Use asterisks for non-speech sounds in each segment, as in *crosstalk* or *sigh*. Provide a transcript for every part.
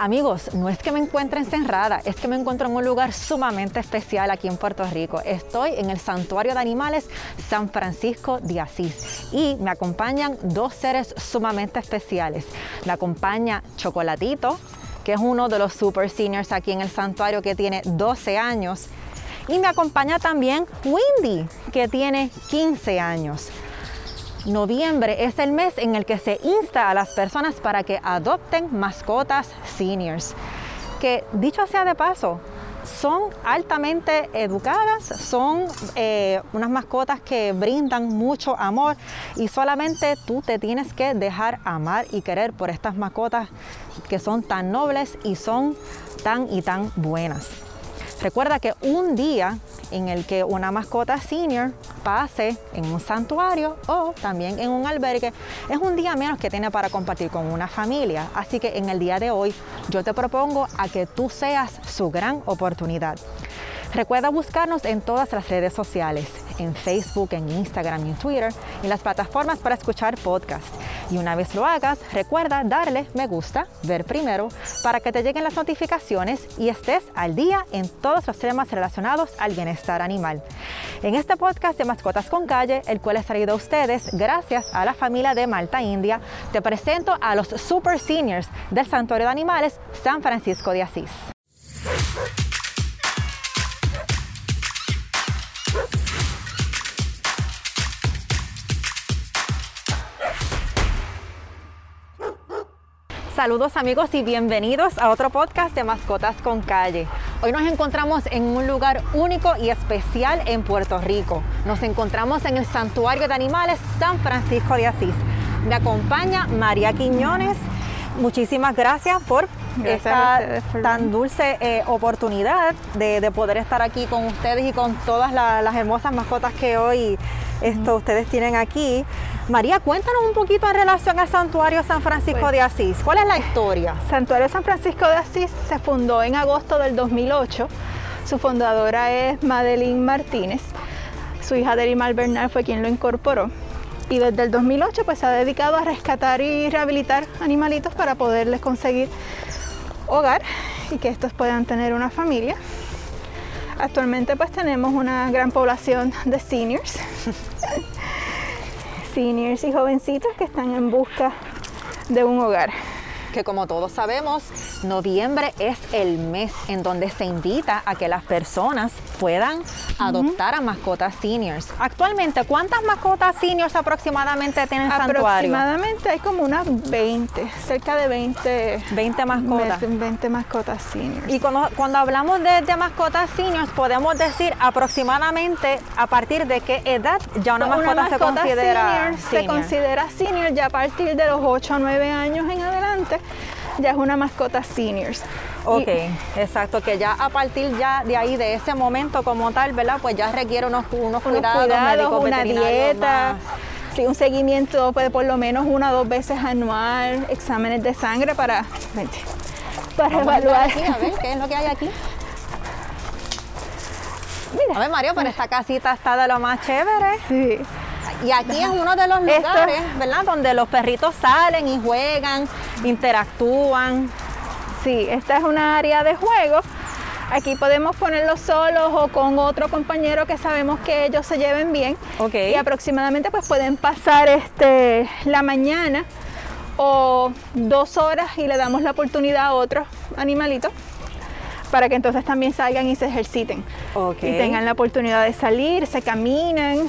Amigos, no es que me encuentre encerrada, es que me encuentro en un lugar sumamente especial aquí en Puerto Rico. Estoy en el Santuario de Animales San Francisco de Asís y me acompañan dos seres sumamente especiales. Me acompaña Chocolatito, que es uno de los super seniors aquí en el santuario que tiene 12 años. Y me acompaña también Windy, que tiene 15 años. Noviembre es el mes en el que se insta a las personas para que adopten mascotas seniors, que dicho sea de paso, son altamente educadas, son eh, unas mascotas que brindan mucho amor y solamente tú te tienes que dejar amar y querer por estas mascotas que son tan nobles y son tan y tan buenas. Recuerda que un día en el que una mascota senior pase en un santuario o también en un albergue es un día menos que tiene para compartir con una familia. Así que en el día de hoy yo te propongo a que tú seas su gran oportunidad. Recuerda buscarnos en todas las redes sociales, en Facebook, en Instagram y en Twitter, en las plataformas para escuchar podcasts. Y una vez lo hagas, recuerda darle me gusta, ver primero, para que te lleguen las notificaciones y estés al día en todos los temas relacionados al bienestar animal. En este podcast de Mascotas con Calle, el cual es traído a ustedes gracias a la familia de Malta India, te presento a los Super Seniors del Santuario de Animales San Francisco de Asís. Saludos amigos y bienvenidos a otro podcast de Mascotas con Calle. Hoy nos encontramos en un lugar único y especial en Puerto Rico. Nos encontramos en el Santuario de Animales San Francisco de Asís. Me acompaña María Quiñones. Muchísimas gracias por esta tan dulce eh, oportunidad de, poder estar aquí con ustedes y con todas las hermosas mascotas que hoy esto, ustedes tienen aquí. María, cuéntanos un poquito en relación al Santuario San Francisco pues, de Asís. ¿Cuál es la historia? Santuario San Francisco de Asís se fundó en agosto del 2008. Su fundadora es Madeline Martínez. Su hija Derimal Bernal fue quien lo incorporó. Y desde el 2008 pues se ha dedicado a rescatar y rehabilitar animalitos para poderles conseguir hogar y que estos puedan tener una familia. Actualmente pues tenemos una gran población de seniors, *laughs* seniors y jovencitos que están en busca de un hogar. Que como todos sabemos, noviembre es el mes en donde se invita a que las personas puedan adoptar a mascotas seniors. Actualmente, ¿cuántas mascotas seniors aproximadamente tiene el santuario? Aproximadamente hay como unas 20, cerca de 20, 20 mascotas. 20 mascotas seniors. Y cuando, cuando hablamos de, mascotas seniors, podemos decir aproximadamente a partir de qué edad ya una, mascota, se considera senior, Se considera senior ya a partir de los 8 o 9 años en adelante ya es una mascota seniors. Ok, exacto, que ya a partir ya de ahí, de ese momento como tal, ¿verdad? Pues ya requiere unos, unos, cuidados, una dieta. Sí, un seguimiento pues, por lo menos una o dos veces anual, exámenes de sangre para, para evaluar. A, ver, ¿qué es lo que hay aquí? *laughs* Mira. A ver, Mario, pero esta casita está de lo más chévere. Sí. Y aquí es uno de los lugares, ¿verdad? Donde los perritos salen y juegan, interactúan. Sí, esta es una área de juego. Aquí podemos ponerlos solos o con otro compañero que sabemos que ellos se lleven bien. Okay. Y aproximadamente pues pueden pasar este, la mañana o dos horas y le damos la oportunidad a otros animalitos para que entonces también salgan y se ejerciten. Okay. Y tengan la oportunidad de salir, se caminan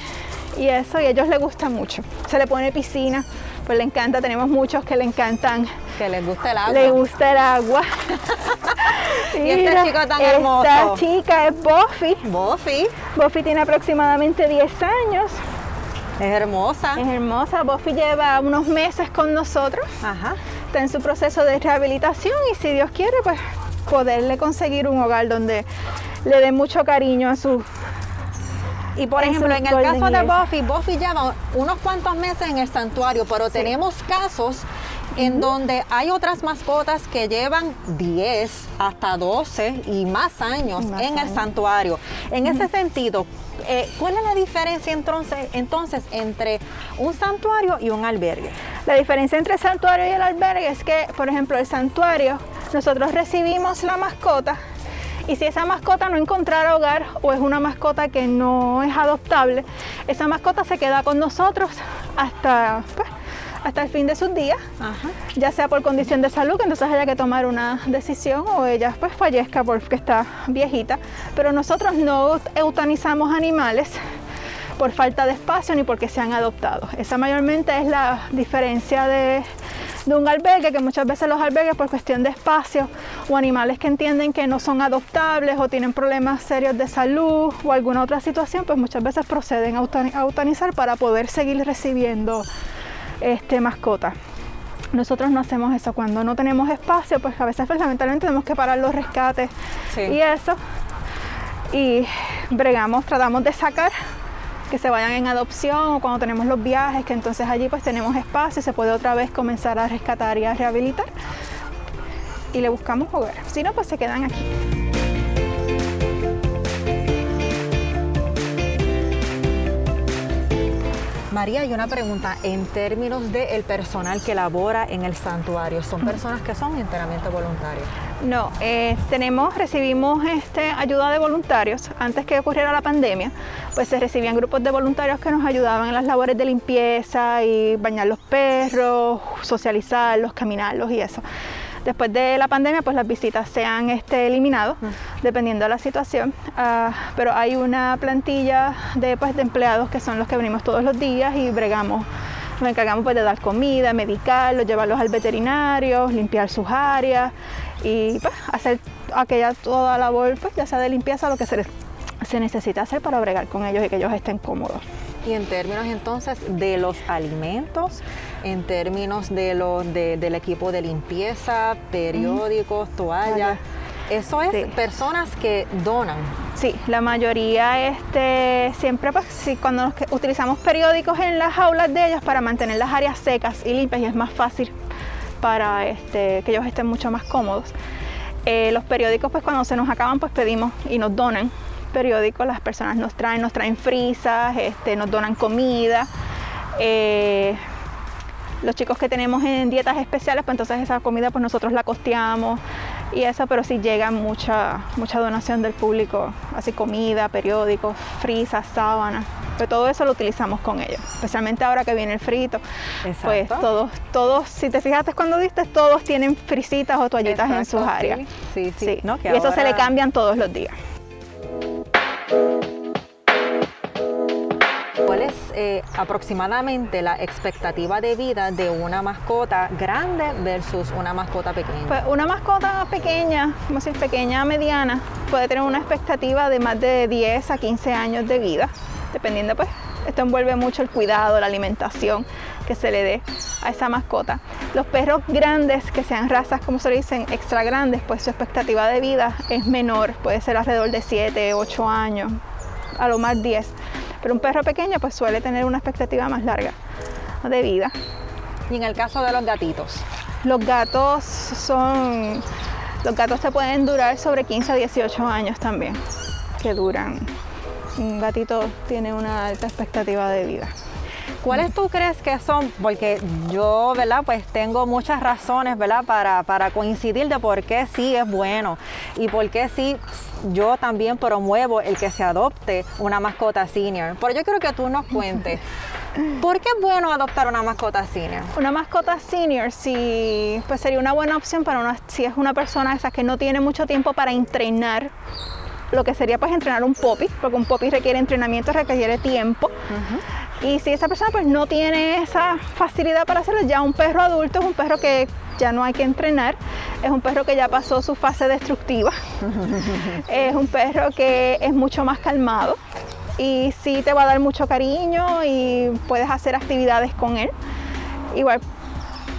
y eso, y a ellos les gusta mucho. Se le pone piscina, pues le encanta, tenemos muchos que le encantan. Que les gusta el agua. Le gusta el agua. *laughs* y este chico tan hermoso. Esta chica es Buffy. Buffy. Buffy tiene aproximadamente 10 años. Es hermosa. Es hermosa. Buffy lleva unos meses con nosotros. Ajá. Está en su proceso de rehabilitación y si Dios quiere, pues poderle conseguir un hogar donde le dé mucho cariño a su y por ejemplo, en el caso de Buffy, Buffy lleva unos cuantos meses en el santuario, pero tenemos casos en donde hay otras mascotas que llevan 10 hasta 12 y más años en el santuario. En ese sentido, eh, ¿cuál es la diferencia entonces, entonces entre un santuario y un albergue? La diferencia entre el santuario y el albergue es que, por ejemplo, el santuario nosotros recibimos la mascota y si esa mascota no encontrara hogar o es una mascota que no es adoptable, esa mascota se queda con nosotros hasta, pues, hasta el fin de sus días, ya sea por condición de salud, que entonces haya que tomar una decisión o ella pues fallezca porque está viejita. Pero nosotros no eutanizamos animales por falta de espacio ni porque sean adoptados. Esa mayormente es la diferencia de de un albergue, que muchas veces los albergues por cuestión de espacio o animales que entienden que no son adoptables o tienen problemas serios de salud o alguna otra situación, pues muchas veces proceden a eutanizar para poder seguir recibiendo este, mascotas. Nosotros no hacemos eso cuando no tenemos espacio, pues a veces pues, lamentablemente tenemos que parar los rescates y eso. Y bregamos, tratamos de sacar que se vayan en adopción o cuando tenemos los viajes, que entonces allí pues tenemos espacio y se puede otra vez comenzar a rescatar y a rehabilitar y le buscamos hogar. Si no, pues se quedan aquí. María, hay una pregunta en términos del personal que labora en el santuario. ¿Son personas que son enteramente voluntarios? No, eh, tenemos, recibimos este, ayuda de voluntarios. Antes que ocurriera la pandemia, pues se recibían grupos de voluntarios que nos ayudaban en las labores de limpieza y bañar los perros, socializarlos, caminarlos y eso. Después de la pandemia, pues las visitas se han este, eliminado, dependiendo de la situación, ah, pero hay una plantilla de, pues, de empleados que son los que venimos todos los días y bregamos. Nos encargamos pues, de dar comida, medicarlos, llevarlos al veterinario, limpiar sus áreas y pues, hacer aquella toda labor, pues, ya sea de limpieza, lo que se, se necesita hacer para bregar con ellos y que ellos estén cómodos. Y en términos entonces de los alimentos, en términos de los del equipo de limpieza, periódicos, toallas. Eso es personas que donan. Sí, la mayoría este, siempre pues, sí, cuando utilizamos periódicos en las aulas de ellos para mantener las áreas secas y limpias y es más fácil para este, que ellos estén mucho más cómodos. Eh, los periódicos pues cuando se nos acaban pues pedimos y nos donan periódicos, las personas nos traen, nos traen frisas, este, nos donan comida. Eh, los chicos que tenemos en dietas especiales, pues entonces esa comida pues nosotros la costeamos y eso, pero sí llega mucha, mucha donación del público, así comida, periódicos, frisas, sábanas, pues todo eso lo utilizamos con ellos, especialmente ahora que viene el frito, pues todos, todos, si te fijaste cuando diste, todos tienen frisitas o toallitas en sus áreas. Sí, sí, y eso se le cambian todos los días. ¿Cuál es eh, aproximadamente la expectativa de vida de una mascota grande versus una mascota pequeña? Pues una mascota pequeña, como si pequeña mediana, puede tener una expectativa de más de 10 a 15 años de vida, dependiendo pues, esto envuelve mucho el cuidado, la alimentación que se le dé a esa mascota. Los perros grandes, que sean razas, como se dicen, extra grandes, pues su expectativa de vida es menor, puede ser alrededor de 7, 8 años, a lo más 10 pero un perro pequeño pues suele tener una expectativa más larga de vida. Y en el caso de los gatitos. Los gatos son, los gatos te pueden durar sobre 15 a 18 años también, que duran. Un gatito tiene una alta expectativa de vida. ¿Cuáles tú crees que son? Porque yo, ¿verdad? Pues tengo muchas razones, ¿verdad? Para, para coincidir de por qué sí es bueno y por qué sí yo también promuevo el que se adopte una mascota senior. Pero yo quiero que tú nos cuentes. *laughs* ¿Por qué es bueno adoptar una mascota senior? Una mascota senior sí, pues sería una buena opción para una, si es una persona esa que no tiene mucho tiempo para entrenar lo que sería pues entrenar un popi, porque un popi requiere entrenamiento, requiere tiempo. Y si esa persona pues no tiene esa facilidad para hacerlo, ya un perro adulto es un perro que ya no hay que entrenar, es un perro que ya pasó su fase destructiva, *laughs* es un perro que es mucho más calmado y sí te va a dar mucho cariño y puedes hacer actividades con él, igual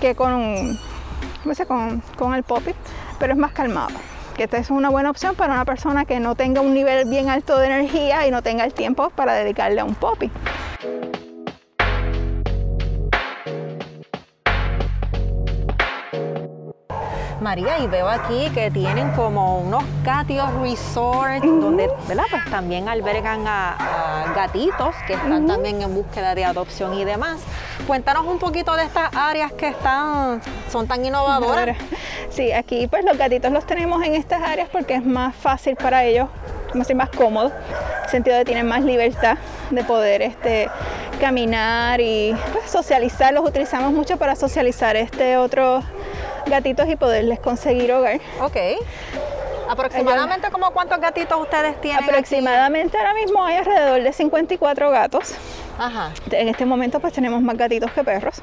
que con, con, con el popi, pero es más calmado. Que esta es una buena opción para una persona que no tenga un nivel bien alto de energía y no tenga el tiempo para dedicarle a un poppy. María, y veo aquí que tienen como unos gatios resort, donde ¿verdad? Pues también albergan a, gatitos que están también en búsqueda de adopción y demás. Cuéntanos un poquito de estas áreas que están, son tan innovadoras. Sí, aquí pues los gatitos los tenemos en estas áreas porque es más fácil para ellos, más, más cómodo, en el sentido de tienen más libertad de poder este, caminar y pues, socializar. Los utilizamos mucho para socializar este otros gatitos y poderles conseguir hogar. Ok. ¿Aproximadamente como cuántos gatitos ustedes tienen? Aproximadamente ahora mismo hay alrededor de 54 gatos. Ajá. En este momento pues tenemos más gatitos que perros.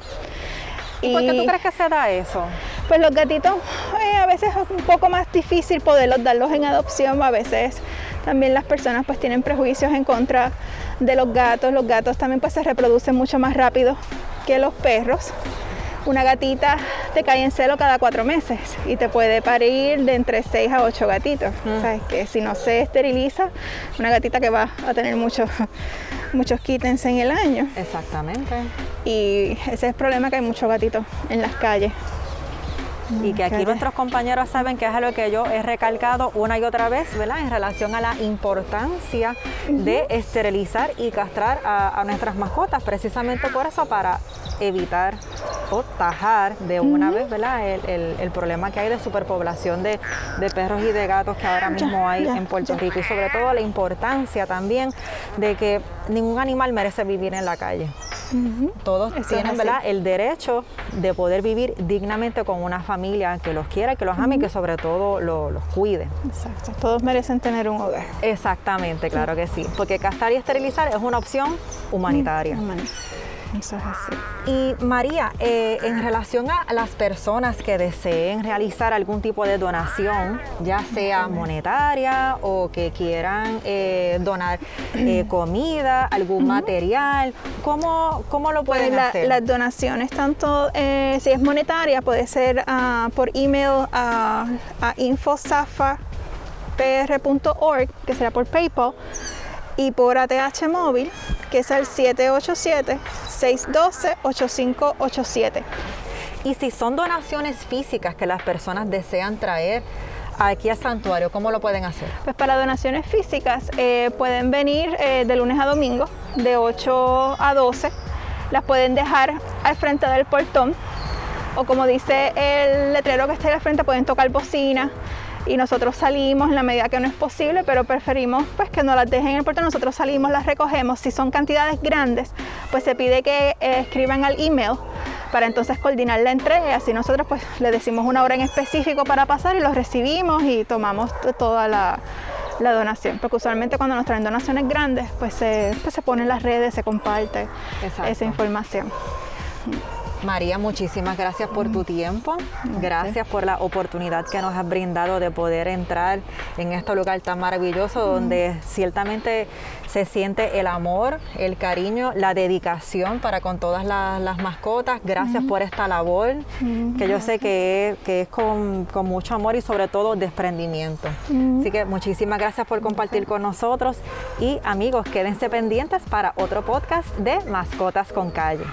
¿Y, por qué tú crees que se da eso? Pues los gatitos eh, a veces es un poco más difícil poderlos darlos en adopción, a veces también las personas pues tienen prejuicios en contra de los gatos, los gatos también pues se reproducen mucho más rápido que los perros. Una gatita te cae en celo cada cuatro meses y te puede parir de entre seis a ocho gatitos. O sea, que si no se esteriliza, una gatita que va a tener *laughs* muchos muchos kittens en el año. Exactamente. Y ese es el problema que hay muchos gatitos en las calles. Y que aquí nuestros compañeros saben que es algo que yo he recalcado una y otra vez, ¿verdad? En relación a la importancia de esterilizar y castrar a, nuestras mascotas, precisamente por eso, para evitar o tajar de una vez, ¿verdad? El, problema que hay de superpoblación de, perros y de gatos que ahora mismo hay en Puerto Rico y sobre todo la importancia también de que ningún animal merece vivir en la calle. Todos tienen ¿verdad? el derecho de poder vivir dignamente con una familia que los quiera, que los ame y que sobre todo los cuide. Exacto, todos merecen tener un hogar. Exactamente, claro que sí, porque castrar y esterilizar es una opción humanitaria. Y María, eh, en relación a las personas que deseen realizar algún tipo de donación, ya sea monetaria o que quieran eh, donar eh, comida, algún material, ¿cómo, ¿cómo, lo pueden pues hacer? Las donaciones, tanto si es monetaria, puede ser uh, por email a, a infosafapr.org, que será por PayPal, y por ATH móvil, que es el 787 612-8587. Y si son donaciones físicas que las personas desean traer aquí al santuario, ¿cómo lo pueden hacer? Pues para donaciones físicas eh, pueden venir eh, de lunes a domingo, de 8 a 12. Las pueden dejar al frente del portón o como dice el letrero que está al frente, pueden tocar bocina y nosotros salimos en la medida que no es posible, pero preferimos pues que no las dejen en el puerto, nosotros salimos, las recogemos. Si son cantidades grandes, pues se pide que eh, escriban al email para entonces coordinar la entrega. Así nosotros pues le decimos una hora en específico para pasar y los recibimos y tomamos toda la, donación. Porque usualmente cuando nos traen donaciones grandes, pues se, pues se pone en las redes, se comparte esa información. María, muchísimas gracias por tu tiempo. Gracias por la oportunidad que nos has brindado de poder entrar en este lugar tan maravilloso donde ciertamente se siente el amor, el cariño, la dedicación para con todas las, mascotas. Gracias por esta labor que yo sé que es, con, con, mucho amor y sobre todo desprendimiento. Así que muchísimas gracias por compartir con nosotros y amigos, quédense pendientes para otro podcast de Mascotas con Calle.